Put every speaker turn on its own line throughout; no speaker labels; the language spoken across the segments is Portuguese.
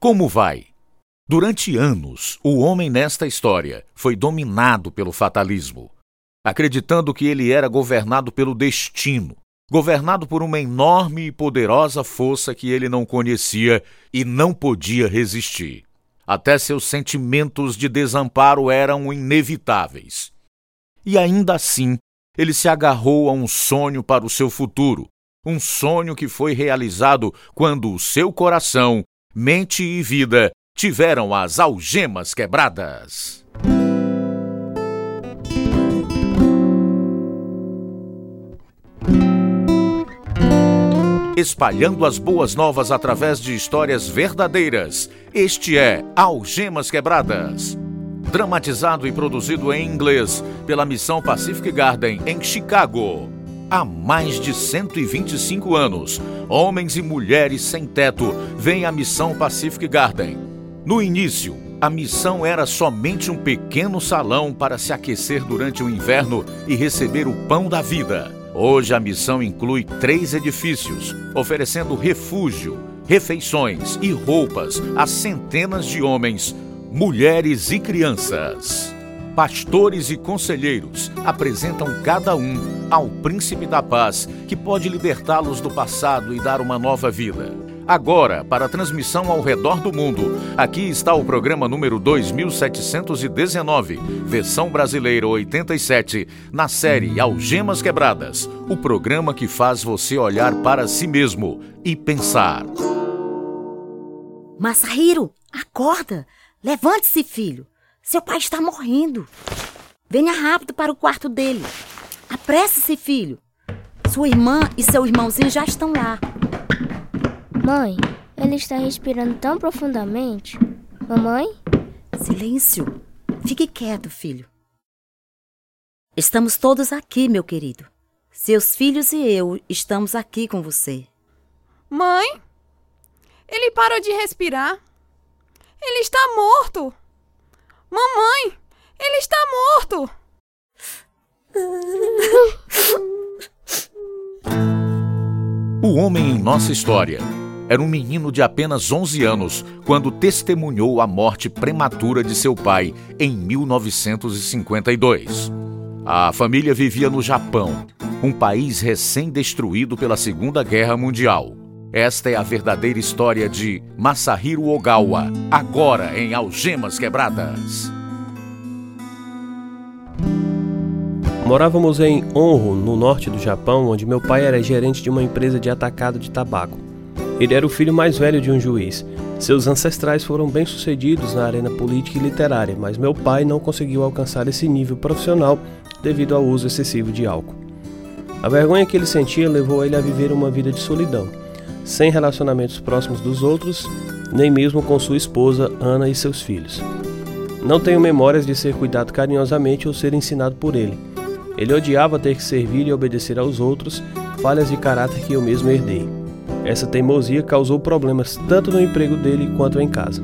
Como vai? Durante anos, o homem nesta história foi dominado pelo fatalismo, acreditando que ele era governado pelo destino, governado por uma enorme e poderosa força que ele não conhecia e não podia resistir. Até seus sentimentos de desamparo eram inevitáveis. E ainda assim, ele se agarrou a um sonho para o seu futuro, um sonho que foi realizado quando o seu coração mente e vida tiveram as algemas quebradas. Espalhando as boas novas através de histórias verdadeiras. Este é Algemas Quebradas. Dramatizado e produzido em inglês pela Missão Pacific Garden em Chicago. Há mais de 125 anos, homens e mulheres sem teto vêm à missão Pacific Garden. No início, a missão era somente um pequeno salão para se aquecer durante o inverno e receber o pão da vida. Hoje, a missão inclui três edifícios, oferecendo refúgio, refeições e roupas a centenas de homens, mulheres e crianças pastores e conselheiros apresentam cada um ao príncipe da paz, que pode libertá-los do passado e dar uma nova vida. Agora, para a transmissão ao redor do mundo, aqui está o programa número 2719, versão brasileira 87, na série Algemas Quebradas, o programa que faz você olhar para si mesmo e pensar.
Masahiro, acorda! Levante-se, filho! Seu pai está morrendo. Venha rápido para o quarto dele. Apresse-se, filho. Sua irmã e seu irmãozinho já estão lá.
Mãe, ele está respirando tão profundamente. Mamãe?
Silêncio. Fique quieto, filho. Estamos todos aqui, meu querido. Seus filhos e eu estamos aqui com você.
Mãe? Ele parou de respirar. Ele está morto. Mamãe, ele está morto!
O homem em nossa história era um menino de apenas 11 anos quando testemunhou a morte prematura de seu pai em 1952. A família vivia no Japão, um país recém-destruído pela Segunda Guerra Mundial. Esta é a verdadeira história de Masahiro Ogawa, agora em Algemas Quebradas.
Morávamos em Honro, no norte do Japão, onde meu pai era gerente de uma empresa de atacado de tabaco. Ele era o filho mais velho de um juiz. Seus ancestrais foram bem-sucedidos na arena política e literária, mas meu pai não conseguiu alcançar esse nível profissional devido ao uso excessivo de álcool. A vergonha que ele sentia levou ele a viver uma vida de solidão sem relacionamentos próximos dos outros, nem mesmo com sua esposa Ana e seus filhos. Não tenho memórias de ser cuidado carinhosamente ou ser ensinado por ele. Ele odiava ter que servir e obedecer aos outros, falhas de caráter que eu mesmo herdei. Essa teimosia causou problemas tanto no emprego dele quanto em casa.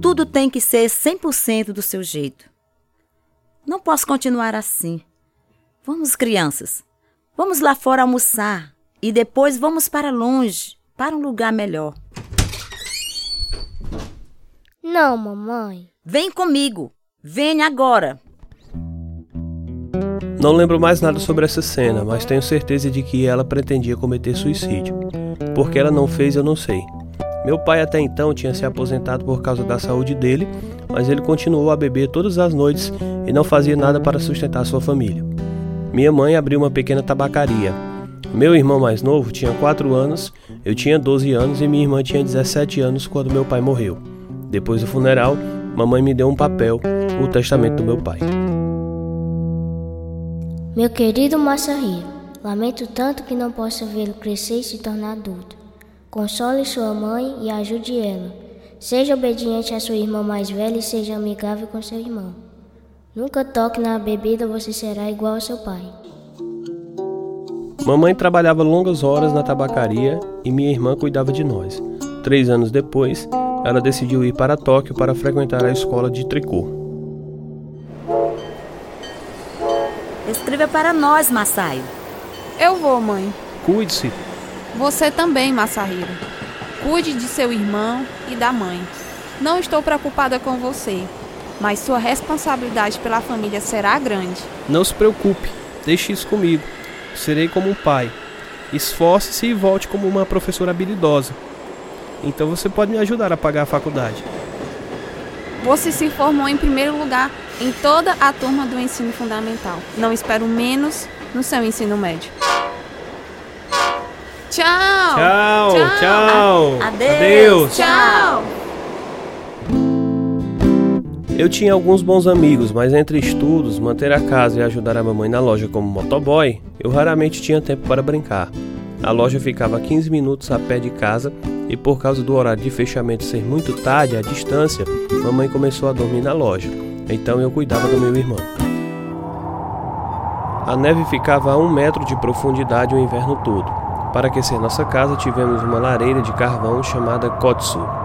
Tudo tem que ser 100% do seu jeito. Não posso continuar assim. Vamos, crianças. Vamos lá fora almoçar e depois vamos para longe, para um lugar melhor.
Não, mamãe.
Vem comigo. Venha agora.
Não lembro mais nada sobre essa cena, mas tenho certeza de que ela pretendia cometer suicídio. Porque ela não fez, eu não sei. Meu pai até então tinha se aposentado por causa da saúde dele, mas ele continuou a beber todas as noites e não fazia nada para sustentar sua família. Minha mãe abriu uma pequena tabacaria, meu irmão mais novo tinha 4 anos, eu tinha 12 anos e minha irmã tinha 17 anos quando meu pai morreu. Depois do funeral, mamãe me deu um papel, o testamento do meu pai.
Meu querido Massahi, lamento tanto que não possa vê-lo crescer e se tornar adulto. Console sua mãe e ajude ela. Seja obediente à sua irmã mais velha e seja amigável com seu irmão. Nunca toque na bebida, você será igual ao seu pai.
Mamãe trabalhava longas horas na tabacaria e minha irmã cuidava de nós. Três anos depois, ela decidiu ir para Tóquio para frequentar a escola de tricô.
Escreva para nós, Masaio.
Eu vou, mãe.
Cuide-se.
Você também, Masahiro. Cuide de seu irmão e da mãe. Não estou preocupada com você, mas sua responsabilidade pela família será grande.
Não se preocupe, deixe isso comigo. Serei como um pai. Esforce-se e volte como uma professora habilidosa. Então você pode me ajudar a pagar a faculdade.
Você se formou em primeiro lugar em toda a turma do ensino fundamental. Não espero menos no seu ensino médio. Tchau!
Tchau, tchau. tchau.
Adeus.
Adeus.
Tchau!
Eu tinha alguns bons amigos, mas entre estudos, manter a casa e ajudar a mamãe na loja como motoboy, eu raramente tinha tempo para brincar. A loja ficava a 15 minutos a pé de casa e por causa do horário de fechamento ser muito tarde, à distância, mamãe começou a dormir na loja. Então eu cuidava do meu irmão. A neve ficava a um metro de profundidade o inverno todo. Para aquecer nossa casa, tivemos uma lareira de carvão chamada Kotsu.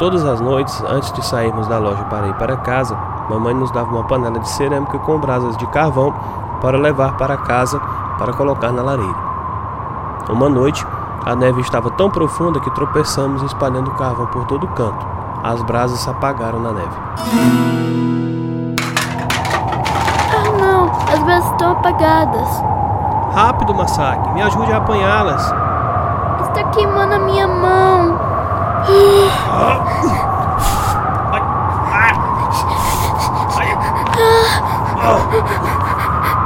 Todas as noites, antes de sairmos da loja para ir para casa, mamãe nos dava uma panela de cerâmica com brasas de carvão para levar para casa para colocar na lareira. Uma noite, a neve estava tão profunda que tropeçamos espalhando carvão por todo canto. As brasas se apagaram na neve.
Ah, não! As brasas estão apagadas.
Rápido, Masaki, me ajude a apanhá-las.
Está queimando a minha mão.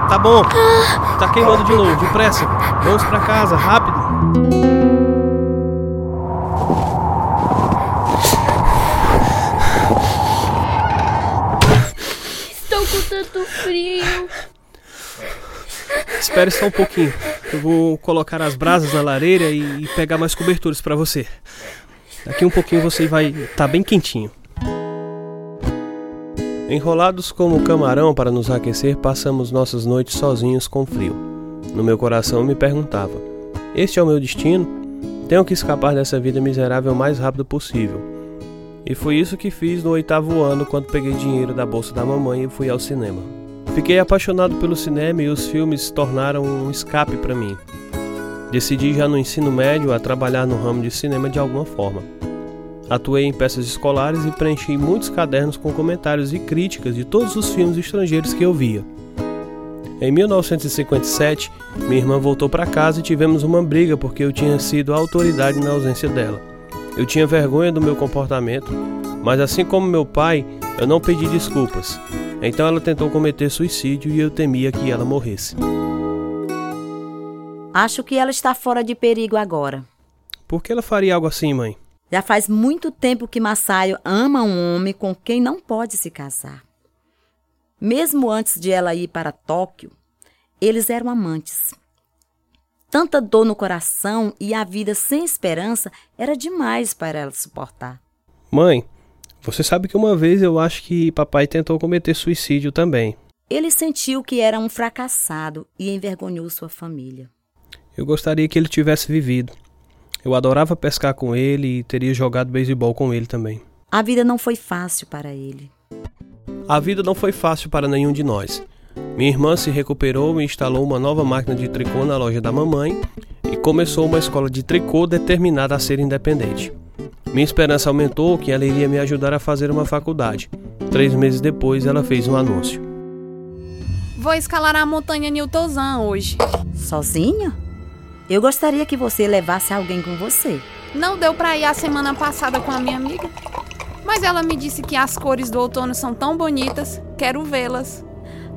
Tá bom. Tá queimando de novo, depressa. Vamos para casa, rápido.
Estou com tanto frio.
Espere só um pouquinho. Eu vou colocar as brasas na lareira e pegar mais coberturas para você. Daqui um pouquinho você vai estar tá bem quentinho. Enrolados como camarão para nos aquecer, passamos nossas noites sozinhos com frio. No meu coração me perguntava: Este é o meu destino? Tenho que escapar dessa vida miserável o mais rápido possível. E foi isso que fiz no oitavo ano quando peguei dinheiro da bolsa da mamãe e fui ao cinema. Fiquei apaixonado pelo cinema e os filmes se tornaram um escape para mim. Decidi já no ensino médio a trabalhar no ramo de cinema de alguma forma. Atuei em peças escolares e preenchi muitos cadernos com comentários e críticas de todos os filmes estrangeiros que eu via. Em 1957, minha irmã voltou para casa e tivemos uma briga porque eu tinha sido a autoridade na ausência dela. Eu tinha vergonha do meu comportamento, mas assim como meu pai, eu não pedi desculpas. Então ela tentou cometer suicídio e eu temia que ela morresse.
Acho que ela está fora de perigo agora.
Por que ela faria algo assim, mãe?
Já faz muito tempo que Massaio ama um homem com quem não pode se casar. Mesmo antes de ela ir para Tóquio, eles eram amantes. Tanta dor no coração e a vida sem esperança era demais para ela suportar.
Mãe, você sabe que uma vez eu acho que papai tentou cometer suicídio também.
Ele sentiu que era um fracassado e envergonhou sua família.
Eu gostaria que ele tivesse vivido. Eu adorava pescar com ele e teria jogado beisebol com ele também.
A vida não foi fácil para ele.
A vida não foi fácil para nenhum de nós. Minha irmã se recuperou e instalou uma nova máquina de tricô na loja da mamãe e começou uma escola de tricô determinada a ser independente. Minha esperança aumentou que ela iria me ajudar a fazer uma faculdade. Três meses depois, ela fez um anúncio.
Vou escalar a montanha Newtonzan hoje.
Sozinha? Eu gostaria que você levasse alguém com você.
Não deu para ir a semana passada com a minha amiga. Mas ela me disse que as cores do outono são tão bonitas, quero vê-las.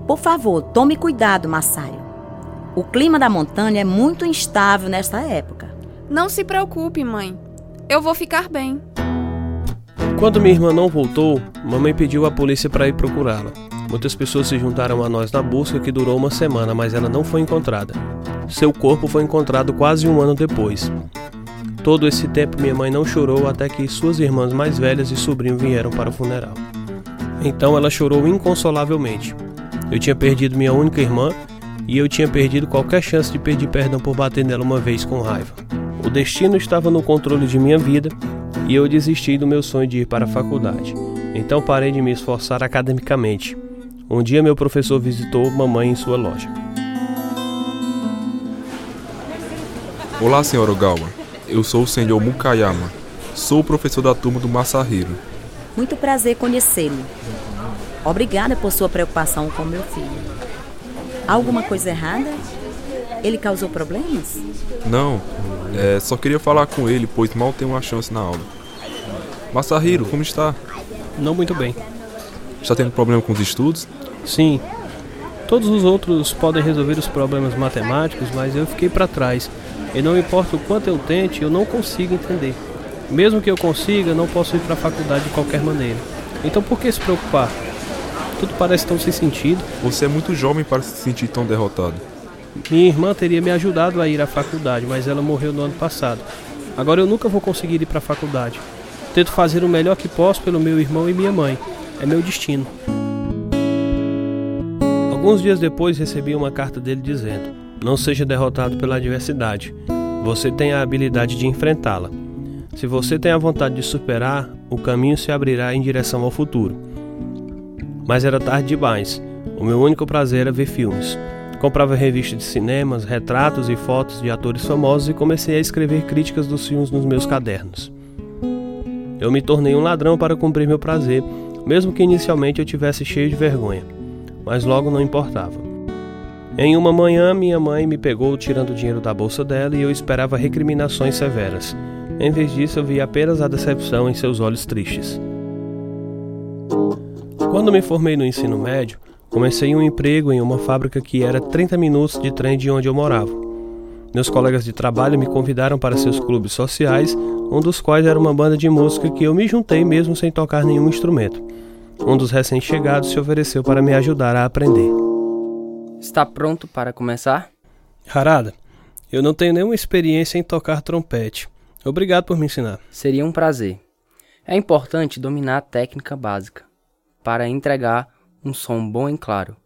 Por favor, tome cuidado, Massaio. O clima da montanha é muito instável nesta época.
Não se preocupe, mãe. Eu vou ficar bem.
Quando minha irmã não voltou, mamãe pediu à polícia para ir procurá-la. Muitas pessoas se juntaram a nós na busca que durou uma semana, mas ela não foi encontrada. Seu corpo foi encontrado quase um ano depois. Todo esse tempo minha mãe não chorou até que suas irmãs mais velhas e sobrinho vieram para o funeral. Então ela chorou inconsolavelmente. Eu tinha perdido minha única irmã e eu tinha perdido qualquer chance de pedir perdão por bater nela uma vez com raiva. O destino estava no controle de minha vida e eu desisti do meu sonho de ir para a faculdade. Então parei de me esforçar academicamente. Um dia meu professor visitou mamãe em sua loja.
Olá, Sr. Ogawa. eu sou o senhor Mukayama. Sou o professor da turma do Masahiro.
Muito prazer conhecê-lo. Obrigada por sua preocupação com meu filho. Há alguma coisa errada? Ele causou problemas?
Não, é, só queria falar com ele, pois mal tenho uma chance na aula. Masahiro, como está?
Não muito bem.
Está tendo problema com os estudos?
Sim. Todos os outros podem resolver os problemas matemáticos, mas eu fiquei para trás. E não importa o quanto eu tente, eu não consigo entender. Mesmo que eu consiga, não posso ir para a faculdade de qualquer maneira. Então por que se preocupar? Tudo parece tão sem sentido.
Você é muito jovem para se sentir tão derrotado.
Minha irmã teria me ajudado a ir à faculdade, mas ela morreu no ano passado. Agora eu nunca vou conseguir ir para a faculdade. Tento fazer o melhor que posso pelo meu irmão e minha mãe. É meu destino. Alguns dias depois recebi uma carta dele dizendo: Não seja derrotado pela adversidade. Você tem a habilidade de enfrentá-la. Se você tem a vontade de superar, o caminho se abrirá em direção ao futuro. Mas era tarde demais. O meu único prazer era ver filmes. Comprava revistas de cinemas, retratos e fotos de atores famosos e comecei a escrever críticas dos filmes nos meus cadernos. Eu me tornei um ladrão para cumprir meu prazer, mesmo que inicialmente eu tivesse cheio de vergonha, mas logo não importava. Em uma manhã, minha mãe me pegou tirando dinheiro da bolsa dela e eu esperava recriminações severas. Em vez disso, eu vi apenas a decepção em seus olhos tristes. Quando me formei no ensino médio, comecei um emprego em uma fábrica que era 30 minutos de trem de onde eu morava. Meus colegas de trabalho me convidaram para seus clubes sociais, um dos quais era uma banda de música que eu me juntei mesmo sem tocar nenhum instrumento. Um dos recém-chegados se ofereceu para me ajudar a aprender.
Está pronto para começar?
Harada, eu não tenho nenhuma experiência em tocar trompete. Obrigado por me ensinar.
Seria um prazer. É importante dominar a técnica básica para entregar um som bom e claro.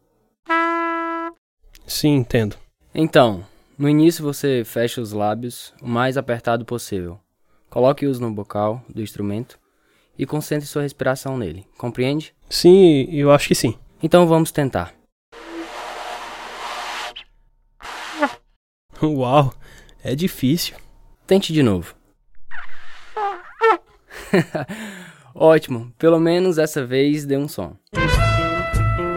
Sim, entendo.
Então, no início você fecha os lábios o mais apertado possível. Coloque-os no bocal do instrumento e concentre sua respiração nele. Compreende?
Sim, eu acho que sim.
Então vamos tentar.
Uau, é difícil.
Tente de novo. Ótimo, pelo menos essa vez deu um som.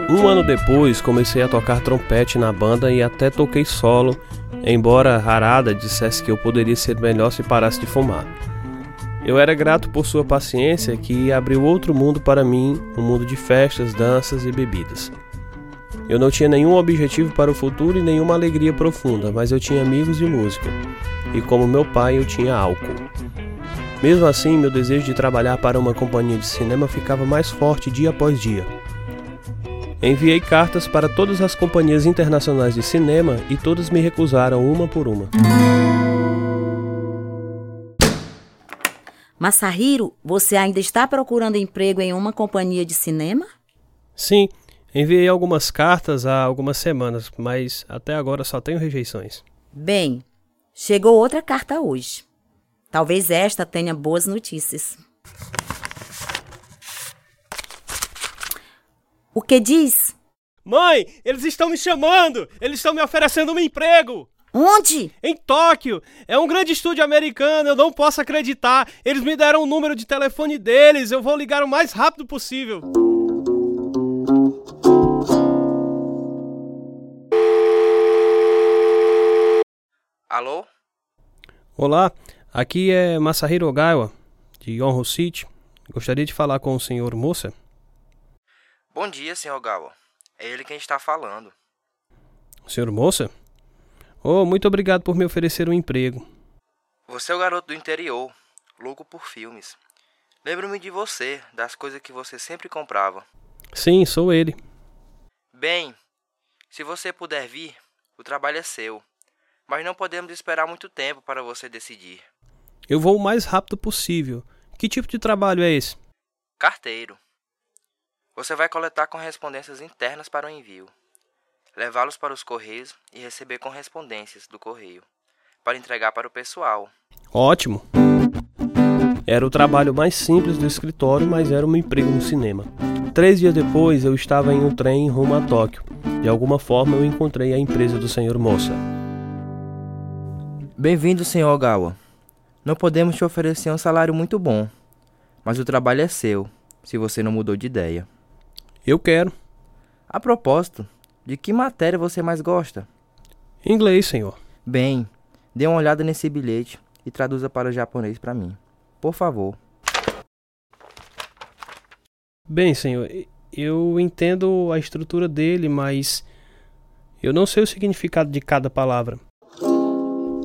Um ano depois, comecei a tocar trompete na banda e até toquei solo, embora Harada dissesse que eu poderia ser melhor se parasse de fumar. Eu era grato por sua paciência que abriu outro mundo para mim, um mundo de festas, danças e bebidas. Eu não tinha nenhum objetivo para o futuro e nenhuma alegria profunda, mas eu tinha amigos e música. E como meu pai, eu tinha álcool. Mesmo assim, meu desejo de trabalhar para uma companhia de cinema ficava mais forte dia após dia. Enviei cartas para todas as companhias internacionais de cinema e todas me recusaram uma por uma.
Masahiro, você ainda está procurando emprego em uma companhia de cinema?
Sim, enviei algumas cartas há algumas semanas, mas até agora só tenho rejeições.
Bem, chegou outra carta hoje. Talvez esta tenha boas notícias. O que diz?
Mãe, eles estão me chamando! Eles estão me oferecendo um emprego!
Onde?
Em Tóquio! É um grande estúdio americano, eu não posso acreditar! Eles me deram o número de telefone deles, eu vou ligar o mais rápido possível!
Alô?
Olá, aqui é Masahiro Ogawa, de Honro City. Gostaria de falar com o senhor Moça?
Bom dia, senhor Gawa. É ele quem está falando.
Senhor Moça? Oh, muito obrigado por me oferecer um emprego.
Você é o garoto do interior, louco por filmes. Lembro-me de você, das coisas que você sempre comprava.
Sim, sou ele.
Bem, se você puder vir, o trabalho é seu. Mas não podemos esperar muito tempo para você decidir.
Eu vou o mais rápido possível. Que tipo de trabalho é esse?
Carteiro. Você vai coletar correspondências internas para o envio, levá-los para os correios e receber correspondências do correio para entregar para o pessoal.
Ótimo! Era o trabalho mais simples do escritório, mas era um emprego no cinema. Três dias depois, eu estava em um trem rumo a Tóquio. De alguma forma, eu encontrei a empresa do Sr. Moça.
Bem-vindo, Sr. Ogawa. Não podemos te oferecer um salário muito bom, mas o trabalho é seu, se você não mudou de ideia.
Eu quero.
A propósito, de que matéria você mais gosta?
Inglês, senhor.
Bem, dê uma olhada nesse bilhete e traduza para o japonês para mim. Por favor.
Bem, senhor, eu entendo a estrutura dele, mas eu não sei o significado de cada palavra.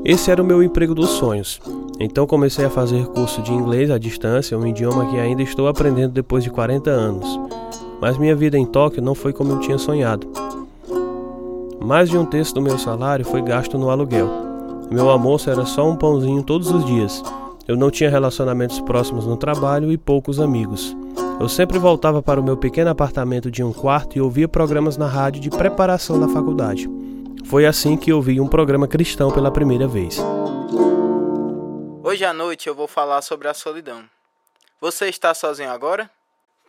Esse era o meu emprego dos sonhos. Então comecei a fazer curso de inglês à distância, um idioma que ainda estou aprendendo depois de 40 anos. Mas minha vida em Tóquio não foi como eu tinha sonhado. Mais de um terço do meu salário foi gasto no aluguel. Meu almoço era só um pãozinho todos os dias. Eu não tinha relacionamentos próximos no trabalho e poucos amigos. Eu sempre voltava para o meu pequeno apartamento de um quarto e ouvia programas na rádio de preparação da faculdade. Foi assim que ouvi um programa cristão pela primeira vez.
Hoje à noite eu vou falar sobre a solidão. Você está sozinho agora?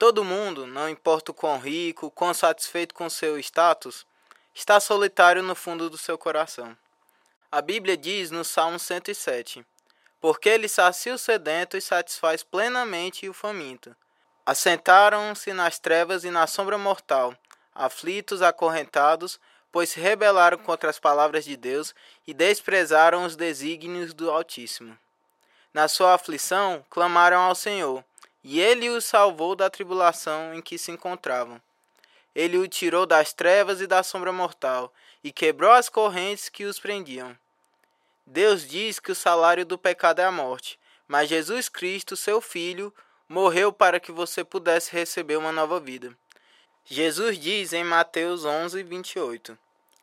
Todo mundo, não importa o quão rico, quão satisfeito com seu status, está solitário no fundo do seu coração. A Bíblia diz no Salmo 107: Porque ele sacia o sedento e satisfaz plenamente o faminto. Assentaram-se nas trevas e na sombra mortal, aflitos, acorrentados, pois se rebelaram contra as palavras de Deus e desprezaram os desígnios do Altíssimo. Na sua aflição, clamaram ao Senhor, e ele os salvou da tribulação em que se encontravam. Ele o tirou das trevas e da sombra mortal, e quebrou as correntes que os prendiam. Deus diz que o salário do pecado é a morte, mas Jesus Cristo, seu Filho, morreu para que você pudesse receber uma nova vida. Jesus diz em Mateus 11, 28: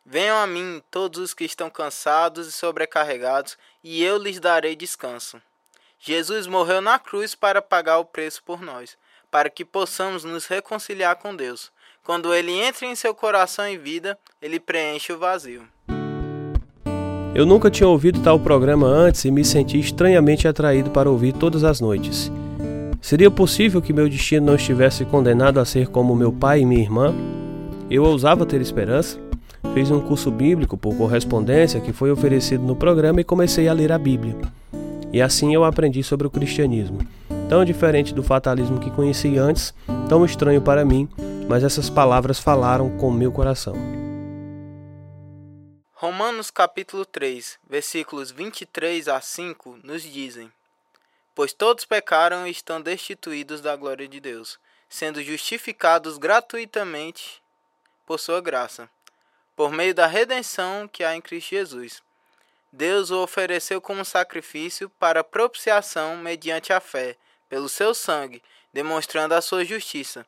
Venham a mim todos os que estão cansados e sobrecarregados, e eu lhes darei descanso. Jesus morreu na cruz para pagar o preço por nós, para que possamos nos reconciliar com Deus. Quando ele entra em seu coração e vida, ele preenche o vazio.
Eu nunca tinha ouvido tal programa antes e me senti estranhamente atraído para ouvir todas as noites. Seria possível que meu destino não estivesse condenado a ser como meu pai e minha irmã? Eu ousava ter esperança? Fiz um curso bíblico por correspondência que foi oferecido no programa e comecei a ler a Bíblia. E assim eu aprendi sobre o cristianismo. Tão diferente do fatalismo que conheci antes, tão estranho para mim, mas essas palavras falaram com meu coração.
Romanos capítulo 3, versículos 23 a 5 nos dizem: Pois todos pecaram e estão destituídos da glória de Deus, sendo justificados gratuitamente por sua graça, por meio da redenção que há em Cristo Jesus. Deus o ofereceu como sacrifício para propiciação mediante a fé, pelo seu sangue, demonstrando a sua justiça.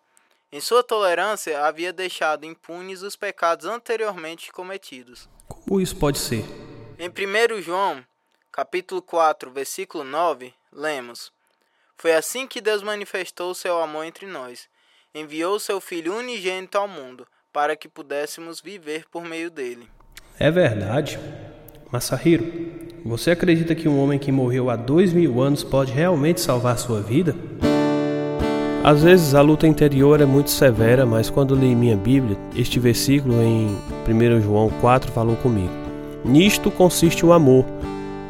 Em sua tolerância, havia deixado impunes os pecados anteriormente cometidos.
Como isso pode ser?
Em 1 João, capítulo 4, versículo 9, lemos: Foi assim que Deus manifestou o seu amor entre nós. Enviou seu Filho unigênito ao mundo, para que pudéssemos viver por meio dele.
É verdade. Masahiro, você acredita que um homem que morreu há dois mil anos pode realmente salvar sua vida? Às vezes a luta interior é muito severa, mas quando li minha Bíblia, este versículo em 1 João 4 falou comigo. Nisto consiste o amor,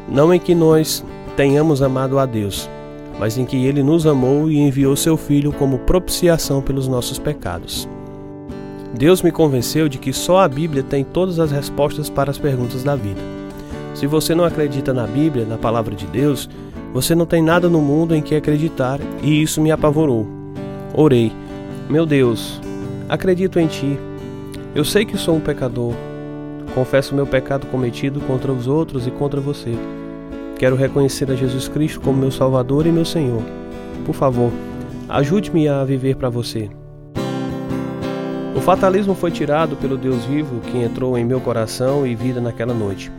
não em que nós tenhamos amado a Deus, mas em que Ele nos amou e enviou seu Filho como propiciação pelos nossos pecados. Deus me convenceu de que só a Bíblia tem todas as respostas para as perguntas da vida. Se você não acredita na Bíblia, na palavra de Deus, você não tem nada no mundo em que acreditar e isso me apavorou. Orei: Meu Deus, acredito em Ti. Eu sei que sou um pecador. Confesso meu pecado cometido contra os outros e contra você. Quero reconhecer a Jesus Cristo como meu Salvador e meu Senhor. Por favor, ajude-me a viver para você. O fatalismo foi tirado pelo Deus vivo que entrou em meu coração e vida naquela noite.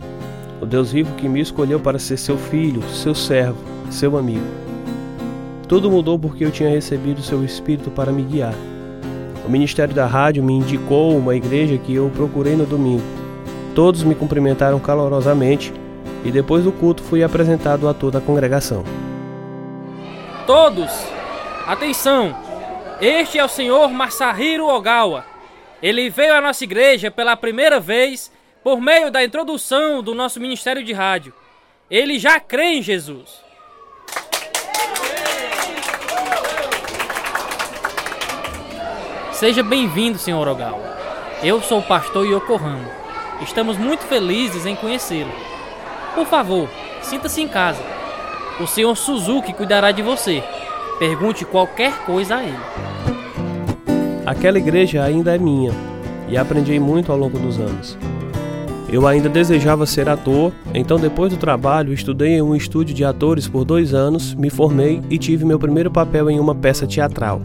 O Deus vivo que me escolheu para ser seu filho, seu servo, seu amigo. Tudo mudou porque eu tinha recebido seu Espírito para me guiar. O ministério da rádio me indicou uma igreja que eu procurei no domingo. Todos me cumprimentaram calorosamente e depois do culto fui apresentado a toda a congregação.
Todos, atenção! Este é o senhor Masahiro Ogawa. Ele veio à nossa igreja pela primeira vez por meio da introdução do nosso Ministério de Rádio. Ele já crê em Jesus. Seja bem-vindo, Sr. Ogawa. Eu sou o pastor Yokohama. Estamos muito felizes em conhecê-lo. Por favor, sinta-se em casa. O Sr. Suzuki cuidará de você. Pergunte qualquer coisa a ele.
Aquela igreja ainda é minha e aprendi muito ao longo dos anos. Eu ainda desejava ser ator, então depois do trabalho estudei em um estúdio de atores por dois anos, me formei e tive meu primeiro papel em uma peça teatral.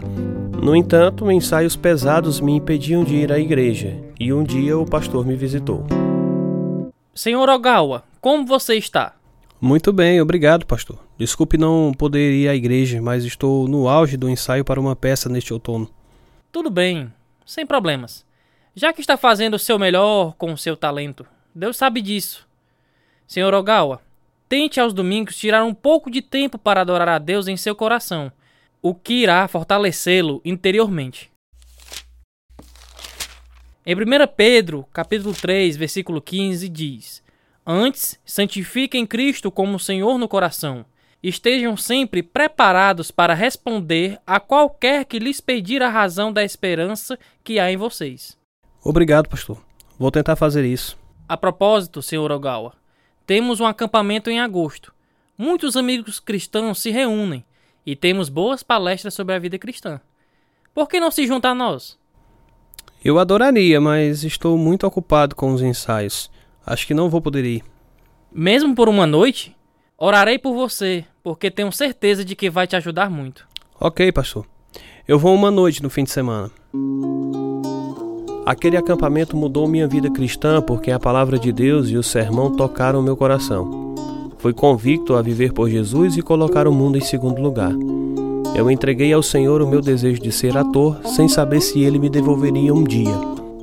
No entanto, ensaios pesados me impediam de ir à igreja, e um dia o pastor me visitou.
Senhor Ogawa, como você está?
Muito bem, obrigado, pastor. Desculpe não poder ir à igreja, mas estou no auge do ensaio para uma peça neste outono.
Tudo bem, sem problemas. Já que está fazendo o seu melhor com o seu talento, Deus sabe disso. Senhor Ogawa, tente aos domingos tirar um pouco de tempo para adorar a Deus em seu coração, o que irá fortalecê-lo interiormente. Em 1 Pedro, capítulo 3, versículo 15, diz: Antes, santifiquem Cristo como Senhor no coração. Estejam sempre preparados para responder a qualquer que lhes pedir a razão da esperança que há em vocês.
Obrigado, pastor. Vou tentar fazer isso.
A propósito, Sr. Ogawa, temos um acampamento em agosto. Muitos amigos cristãos se reúnem e temos boas palestras sobre a vida cristã. Por que não se junta a nós?
Eu adoraria, mas estou muito ocupado com os ensaios. Acho que não vou poder ir.
Mesmo por uma noite? Orarei por você, porque tenho certeza de que vai te ajudar muito.
Ok, pastor. Eu vou uma noite no fim de semana. Aquele acampamento mudou minha vida cristã porque a palavra de Deus e o sermão tocaram meu coração. Fui convicto a viver por Jesus e colocar o mundo em segundo lugar. Eu entreguei ao Senhor o meu desejo de ser ator, sem saber se ele me devolveria um dia.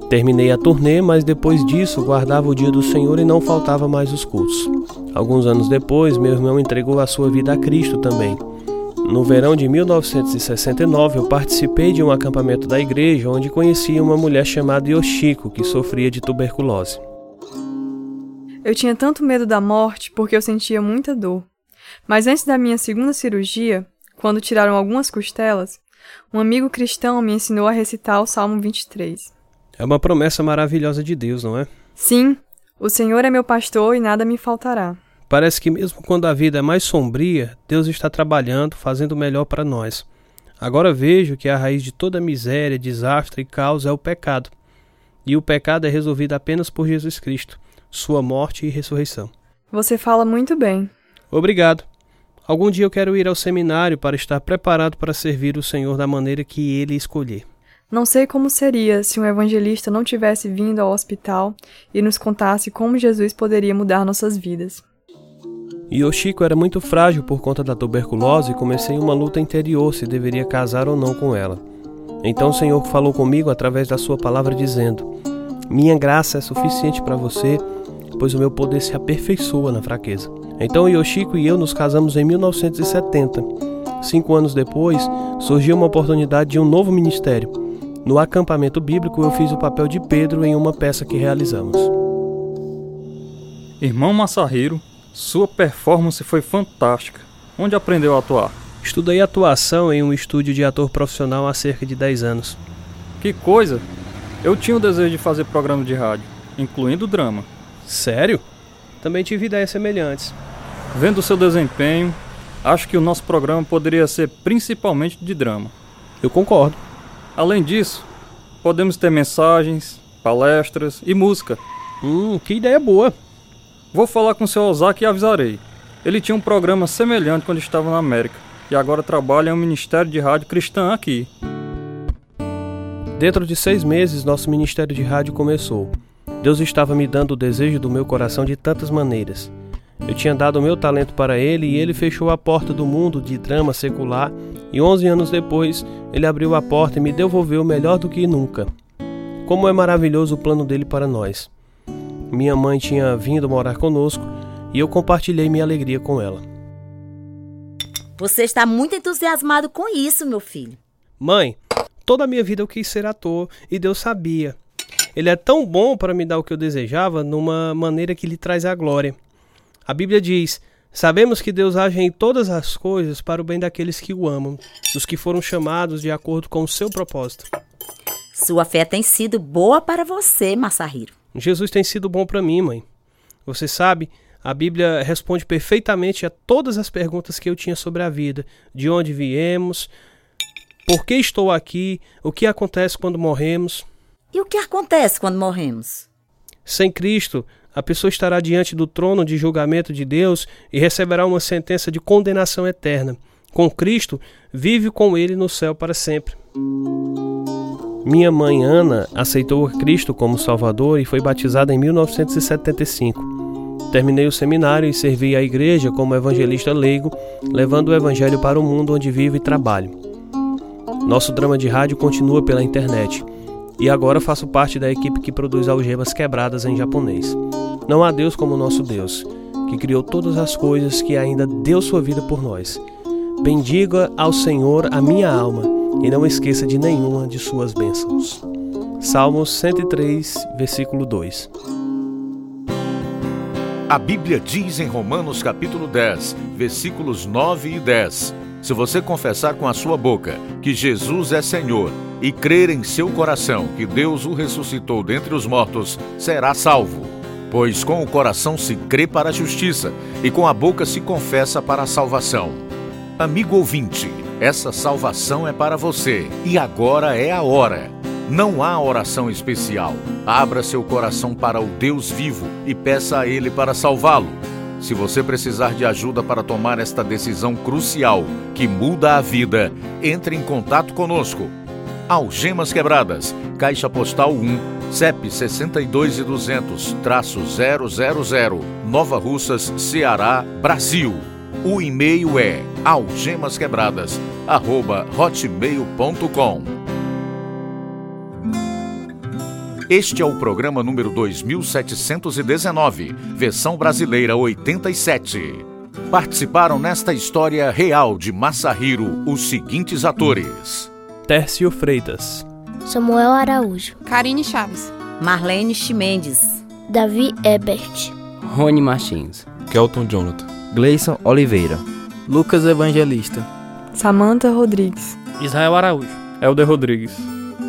Terminei a turnê, mas depois disso guardava o dia do Senhor e não faltava mais os cultos. Alguns anos depois, meu irmão entregou a sua vida a Cristo também. No verão de 1969, eu participei de um acampamento da igreja onde conheci uma mulher chamada Yoshiko, que sofria de tuberculose.
Eu tinha tanto medo da morte porque eu sentia muita dor. Mas antes da minha segunda cirurgia, quando tiraram algumas costelas, um amigo cristão me ensinou a recitar o Salmo 23.
É uma promessa maravilhosa de Deus, não é?
Sim, o Senhor é meu pastor e nada me faltará.
Parece que mesmo quando a vida é mais sombria, Deus está trabalhando, fazendo o melhor para nós. Agora vejo que a raiz de toda miséria, desastre e caos é o pecado. E o pecado é resolvido apenas por Jesus Cristo sua morte e ressurreição.
Você fala muito bem.
Obrigado. Algum dia eu quero ir ao seminário para estar preparado para servir o Senhor da maneira que ele escolher.
Não sei como seria se um evangelista não tivesse vindo ao hospital e nos contasse como Jesus poderia mudar nossas vidas.
Yoshiko era muito frágil por conta da tuberculose e comecei uma luta interior se deveria casar ou não com ela. Então o Senhor falou comigo através da sua palavra dizendo: Minha graça é suficiente para você pois o meu poder se aperfeiçoa na fraqueza. Então Yoshiko e eu nos casamos em 1970. Cinco anos depois, surgiu uma oportunidade de um novo ministério. No acampamento bíblico, eu fiz o papel de Pedro em uma peça que realizamos.
Irmão Masahiro, sua performance foi fantástica. Onde aprendeu a atuar?
Estudei atuação em um estúdio de ator profissional há cerca de 10 anos.
Que coisa! Eu tinha o desejo de fazer programa de rádio, incluindo drama.
Sério? Também tive ideias semelhantes.
Vendo seu desempenho, acho que o nosso programa poderia ser principalmente de drama.
Eu concordo.
Além disso, podemos ter mensagens, palestras e música.
Hum, que ideia boa.
Vou falar com o seu Ozaki e avisarei. Ele tinha um programa semelhante quando estava na América e agora trabalha em um ministério de rádio cristã aqui.
Dentro de seis meses, nosso ministério de rádio começou. Deus estava me dando o desejo do meu coração de tantas maneiras. Eu tinha dado o meu talento para ele e ele fechou a porta do mundo de drama secular, e 11 anos depois, ele abriu a porta e me devolveu melhor do que nunca. Como é maravilhoso o plano dele para nós. Minha mãe tinha vindo morar conosco e eu compartilhei minha alegria com ela.
Você está muito entusiasmado com isso, meu filho.
Mãe, toda a minha vida eu quis ser ator e Deus sabia. Ele é tão bom para me dar o que eu desejava numa maneira que lhe traz a glória. A Bíblia diz: Sabemos que Deus age em todas as coisas para o bem daqueles que o amam, dos que foram chamados de acordo com o seu propósito.
Sua fé tem sido boa para você, Massahiro.
Jesus tem sido bom para mim, mãe. Você sabe, a Bíblia responde perfeitamente a todas as perguntas que eu tinha sobre a vida: de onde viemos, por que estou aqui, o que acontece quando morremos.
E o que acontece quando morremos?
Sem Cristo, a pessoa estará diante do trono de julgamento de Deus e receberá uma sentença de condenação eterna. Com Cristo, vive com Ele no céu para sempre. Minha mãe Ana aceitou Cristo como Salvador e foi batizada em 1975. Terminei o seminário e servi à igreja como evangelista leigo, levando o evangelho para o mundo onde vivo e trabalho. Nosso drama de rádio continua pela internet e agora faço parte da equipe que produz algemas quebradas em japonês. Não há Deus como nosso Deus, que criou todas as coisas que ainda deu sua vida por nós. Bendiga ao Senhor a minha alma e não esqueça de nenhuma de suas bênçãos. Salmos 103, versículo 2.
A Bíblia diz em Romanos capítulo 10, versículos 9 e 10: Se você confessar com a sua boca que Jesus é Senhor e crer em seu coração que Deus o ressuscitou dentre os mortos, será salvo. Pois com o coração se crê para a justiça e com a boca se confessa para a salvação. Amigo ouvinte, essa salvação é para você e agora é a hora. Não há oração especial. Abra seu coração para o Deus vivo e peça a Ele para salvá-lo. Se você precisar de ajuda para tomar esta decisão crucial que muda a vida, entre em contato conosco. Algemas Quebradas, Caixa Postal 1, CEP 62 e 200, traço 000, Nova Russas, Ceará, Brasil. O e-mail é algemasquebradas, arroba hotmail.com. Este é o programa número 2719, versão brasileira 87. Participaram nesta história real de Massahiro os seguintes atores:
Tércio Freitas,
Samuel Araújo,
Karine Chaves,
Marlene Chimendes,
Davi Ebert,
Rony Martins,
Kelton Jonathan,
Gleison Oliveira,
Lucas Evangelista,
Samantha Rodrigues,
Israel Araújo,
Helder Rodrigues.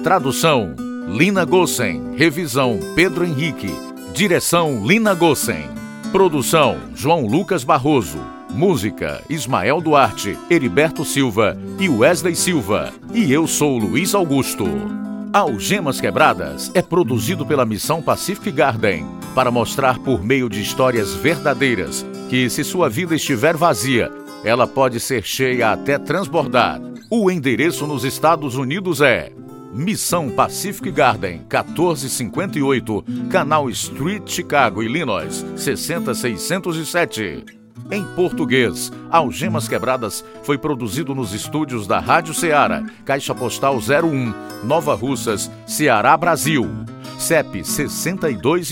Tradução: Lina Gossen. Revisão: Pedro Henrique. Direção: Lina Gossen. Produção: João Lucas Barroso. Música: Ismael Duarte, Heriberto Silva e Wesley Silva. E eu sou Luiz Augusto. Algemas Quebradas é produzido pela Missão Pacific Garden para mostrar por meio de histórias verdadeiras que, se sua vida estiver vazia, ela pode ser cheia até transbordar. O endereço nos Estados Unidos é Missão Pacific Garden, 1458, Canal Street, Chicago, Illinois, 60607. Em português, Algemas Quebradas foi produzido nos estúdios da Rádio Ceará, Caixa Postal 01, Nova Russas, Ceará, Brasil. CEP 62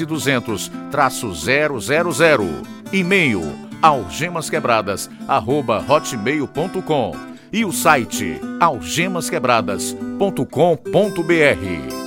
200, traço 000. E-mail algemasquebradas@hotmail.com e o site algemasquebradas.com.br.